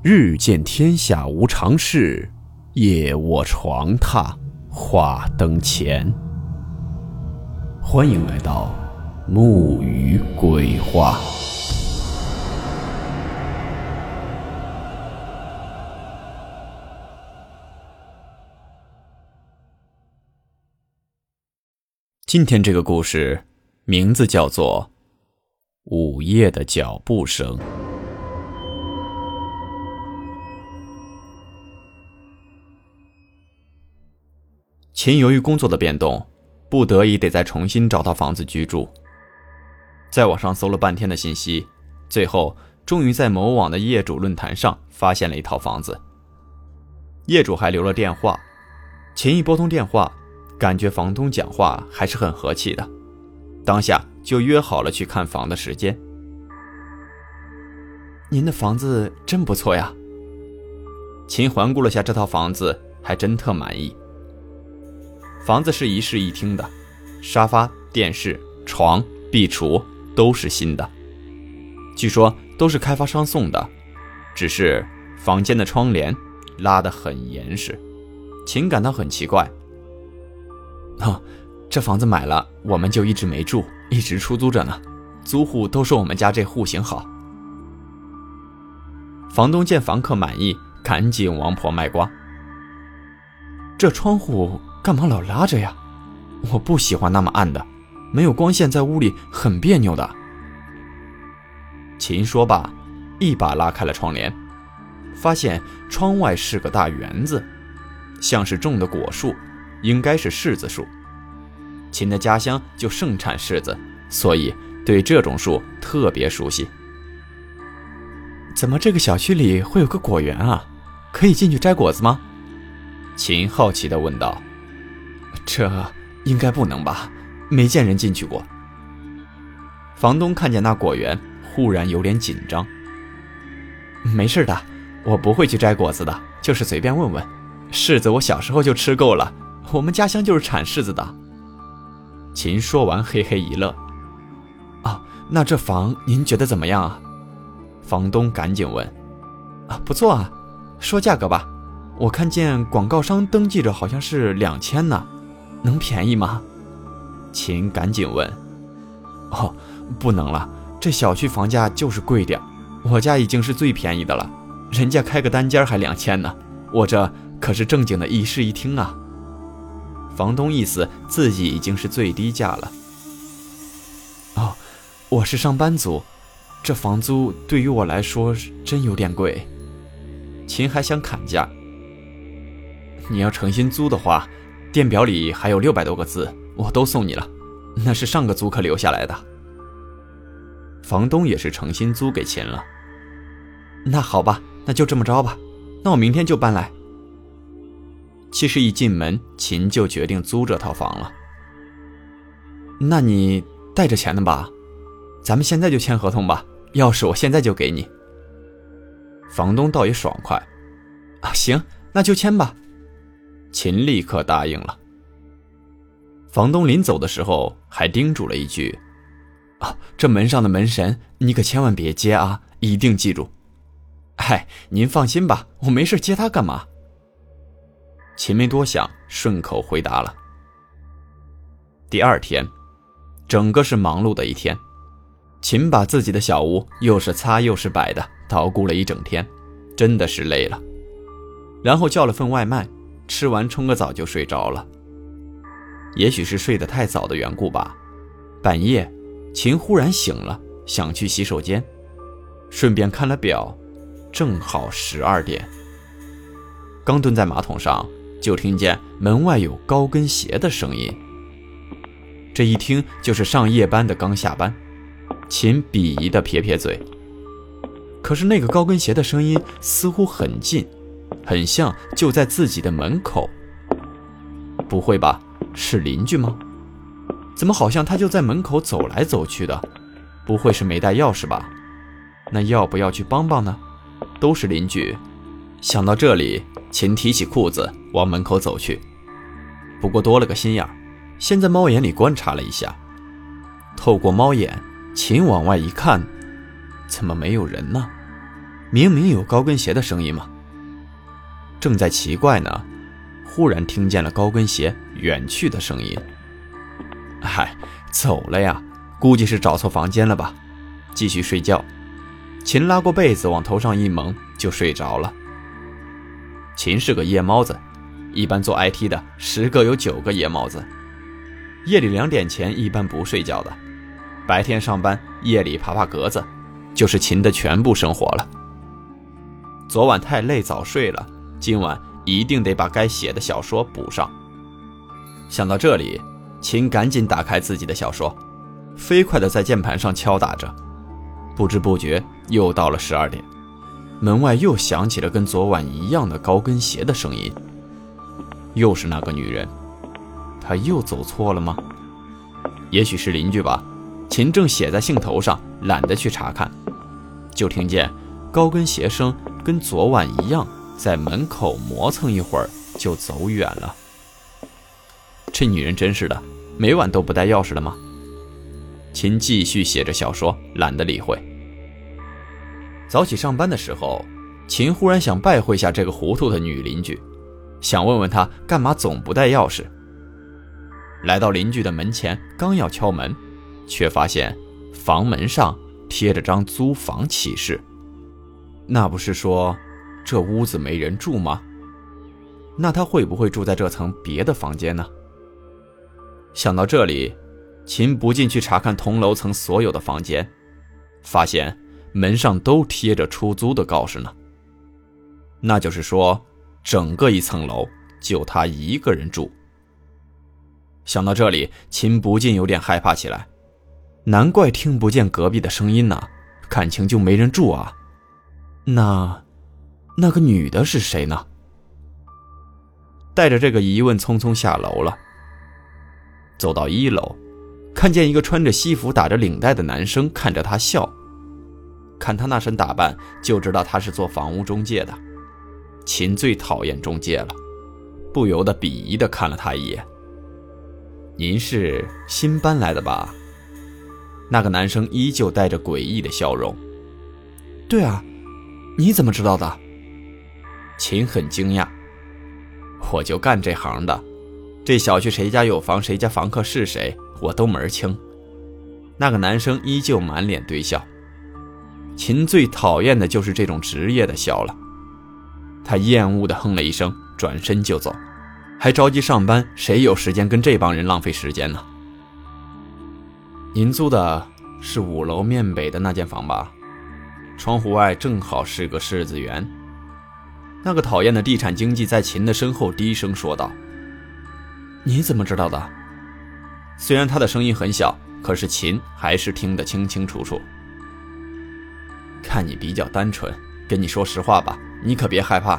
日见天下无常事，夜卧床榻话灯前。欢迎来到木鱼鬼话。今天这个故事名字叫做《午夜的脚步声》。秦由于工作的变动，不得已得再重新找套房子居住。在网上搜了半天的信息，最后终于在某网的业主论坛上发现了一套房子。业主还留了电话，秦一拨通电话，感觉房东讲话还是很和气的，当下就约好了去看房的时间。您的房子真不错呀。秦环顾了下这套房子，还真特满意。房子是一室一厅的，沙发、电视、床、壁橱都是新的，据说都是开发商送的，只是房间的窗帘拉得很严实，秦感到很奇怪。啊，这房子买了，我们就一直没住，一直出租着呢，租户都说我们家这户型好。房东见房客满意，赶紧王婆卖瓜。这窗户。干嘛老拉着呀？我不喜欢那么暗的，没有光线在屋里很别扭的。秦说罢，一把拉开了窗帘，发现窗外是个大园子，像是种的果树，应该是柿子树。秦的家乡就盛产柿子，所以对这种树特别熟悉。怎么这个小区里会有个果园啊？可以进去摘果子吗？秦好奇地问道。这应该不能吧？没见人进去过。房东看见那果园，忽然有点紧张。没事的，我不会去摘果子的，就是随便问问。柿子我小时候就吃够了，我们家乡就是产柿子的。秦说完，嘿嘿一乐。啊，那这房您觉得怎么样啊？房东赶紧问。啊，不错啊，说价格吧。我看见广告商登记着，好像是两千呢。能便宜吗？秦赶紧问。哦，不能了，这小区房价就是贵点我家已经是最便宜的了，人家开个单间还两千呢，我这可是正经的一室一厅啊。房东意思自己已经是最低价了。哦，我是上班族，这房租对于我来说真有点贵。秦还想砍价。你要诚心租的话。电表里还有六百多个字，我都送你了，那是上个租客留下来的。房东也是诚心租给秦了。那好吧，那就这么着吧，那我明天就搬来。其实一进门，秦就决定租这套房了。那你带着钱呢吧？咱们现在就签合同吧，钥匙我现在就给你。房东倒也爽快，啊，行，那就签吧。秦立刻答应了。房东临走的时候还叮嘱了一句：“啊，这门上的门神你可千万别接啊，一定记住。”“嗨，您放心吧，我没事接他干嘛？”秦没多想，顺口回答了。第二天，整个是忙碌的一天。秦把自己的小屋又是擦又是摆的，捣鼓了一整天，真的是累了。然后叫了份外卖。吃完冲个澡就睡着了。也许是睡得太早的缘故吧，半夜，秦忽然醒了，想去洗手间，顺便看了表，正好十二点。刚蹲在马桶上，就听见门外有高跟鞋的声音。这一听就是上夜班的刚下班，秦鄙夷的撇撇嘴。可是那个高跟鞋的声音似乎很近。很像就在自己的门口。不会吧？是邻居吗？怎么好像他就在门口走来走去的？不会是没带钥匙吧？那要不要去帮帮呢？都是邻居。想到这里，秦提起裤子往门口走去。不过多了个心眼，先在猫眼里观察了一下。透过猫眼，秦往外一看，怎么没有人呢？明明有高跟鞋的声音嘛。正在奇怪呢，忽然听见了高跟鞋远去的声音。嗨，走了呀，估计是找错房间了吧。继续睡觉。秦拉过被子往头上一蒙，就睡着了。秦是个夜猫子，一般做 IT 的十个有九个夜猫子。夜里两点前一般不睡觉的，白天上班，夜里爬爬格子，就是秦的全部生活了。昨晚太累早睡了，今晚一定得把该写的小说补上。想到这里，秦赶紧打开自己的小说，飞快地在键盘上敲打着。不知不觉又到了十二点，门外又响起了跟昨晚一样的高跟鞋的声音。又是那个女人，她又走错了吗？也许是邻居吧。秦正写在兴头上，懒得去查看，就听见高跟鞋声跟昨晚一样，在门口磨蹭一会儿就走远了。这女人真是的，每晚都不带钥匙的吗？秦继续写着小说，懒得理会。早起上班的时候，秦忽然想拜会下这个糊涂的女邻居，想问问她干嘛总不带钥匙。来到邻居的门前，刚要敲门，却发现房门上贴着张租房启事。那不是说这屋子没人住吗？那他会不会住在这层别的房间呢？想到这里。秦不进去查看同楼层所有的房间，发现门上都贴着出租的告示呢。那就是说，整个一层楼就他一个人住。想到这里，秦不禁有点害怕起来。难怪听不见隔壁的声音呢，感情就没人住啊。那，那个女的是谁呢？带着这个疑问，匆匆下楼了。走到一楼。看见一个穿着西服、打着领带的男生看着他笑，看他那身打扮就知道他是做房屋中介的。秦最讨厌中介了，不由得鄙夷地看了他一眼。您是新搬来的吧？那个男生依旧带着诡异的笑容。对啊，你怎么知道的？秦很惊讶。我就干这行的，这小区谁家有房，谁家房客是谁。我都门儿清。那个男生依旧满脸堆笑。秦最讨厌的就是这种职业的笑了。他厌恶的哼了一声，转身就走。还着急上班，谁有时间跟这帮人浪费时间呢？您租的是五楼面北的那间房吧？窗户外正好是个柿子园。那个讨厌的地产经纪在秦的身后低声说道：“你怎么知道的？”虽然他的声音很小，可是秦还是听得清清楚楚。看你比较单纯，跟你说实话吧，你可别害怕。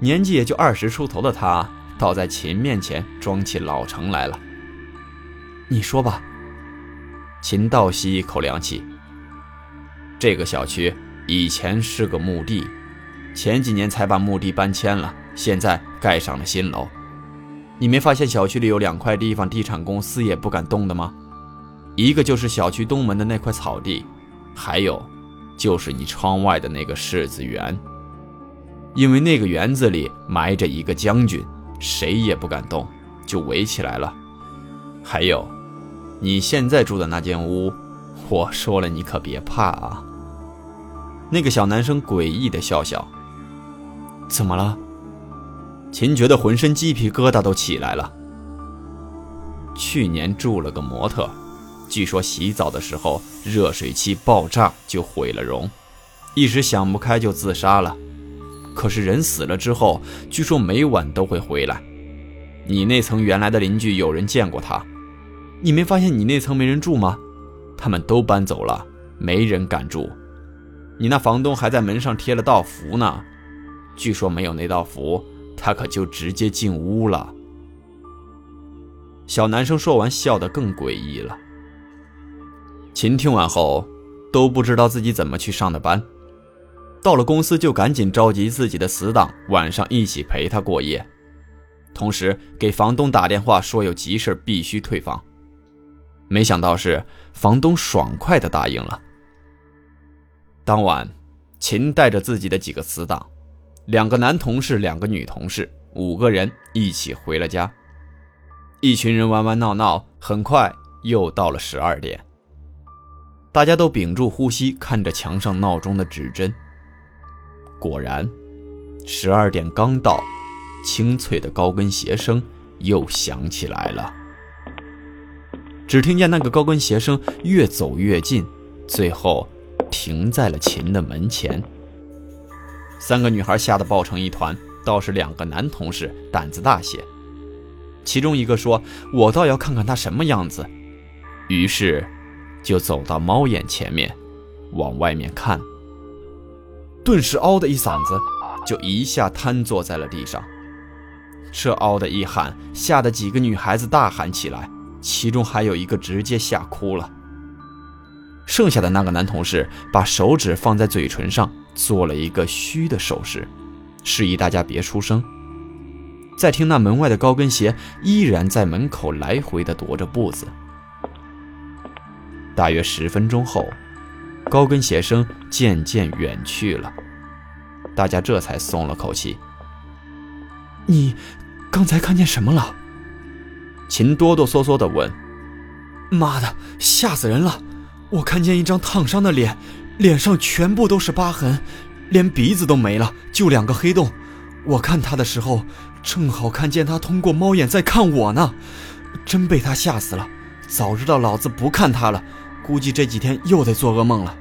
年纪也就二十出头的他，倒在秦面前装起老成来了。你说吧。秦倒吸一口凉气。这个小区以前是个墓地，前几年才把墓地搬迁了，现在盖上了新楼。你没发现小区里有两块地方，地产公司也不敢动的吗？一个就是小区东门的那块草地，还有，就是你窗外的那个柿子园。因为那个园子里埋着一个将军，谁也不敢动，就围起来了。还有，你现在住的那间屋，我说了你可别怕啊。那个小男生诡异的笑笑。怎么了？秦觉得浑身鸡皮疙瘩都起来了。去年住了个模特，据说洗澡的时候热水器爆炸就毁了容，一时想不开就自杀了。可是人死了之后，据说每晚都会回来。你那层原来的邻居有人见过他，你没发现你那层没人住吗？他们都搬走了，没人敢住。你那房东还在门上贴了道符呢，据说没有那道符。他可就直接进屋了。小男生说完，笑得更诡异了。秦听完后，都不知道自己怎么去上的班。到了公司，就赶紧召集自己的死党，晚上一起陪他过夜，同时给房东打电话说有急事必须退房。没想到是房东爽快的答应了。当晚，秦带着自己的几个死党，两个男同事，两个女同事，五个人一起回了家。一群人玩玩闹闹，很快又到了十二点。大家都屏住呼吸，看着墙上闹钟的指针。果然，十二点刚到，清脆的高跟鞋声又响起来了。只听见那个高跟鞋声越走越近，最后。停在了秦的门前。三个女孩吓得抱成一团，倒是两个男同事胆子大些。其中一个说：“我倒要看看他什么样子。”于是，就走到猫眼前面，往外面看。顿时“嗷”的一嗓子，就一下瘫坐在了地上。这“嗷”的一喊，吓得几个女孩子大喊起来，其中还有一个直接吓哭了。剩下的那个男同事把手指放在嘴唇上，做了一个嘘的手势，示意大家别出声。再听那门外的高跟鞋依然在门口来回的踱着步子。大约十分钟后，高跟鞋声渐渐远去了，大家这才松了口气。你刚才看见什么了？秦哆哆嗦嗦地问。妈的，吓死人了！我看见一张烫伤的脸，脸上全部都是疤痕，连鼻子都没了，就两个黑洞。我看他的时候，正好看见他通过猫眼在看我呢，真被他吓死了。早知道老子不看他了，估计这几天又得做噩梦了。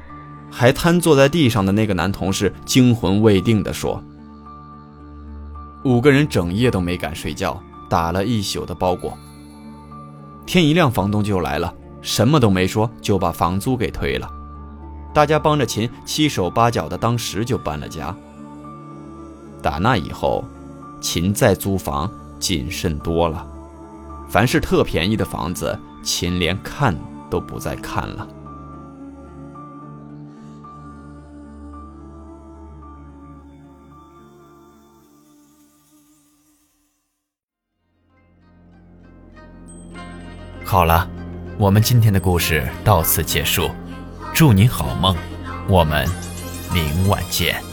还瘫坐在地上的那个男同事惊魂未定地说：“五个人整夜都没敢睡觉，打了一宿的包裹。天一亮，房东就来了。”什么都没说，就把房租给退了。大家帮着秦七手八脚的，当时就搬了家。打那以后，秦再租房谨慎多了。凡是特便宜的房子，秦连看都不再看了。好了。我们今天的故事到此结束，祝您好梦，我们明晚见。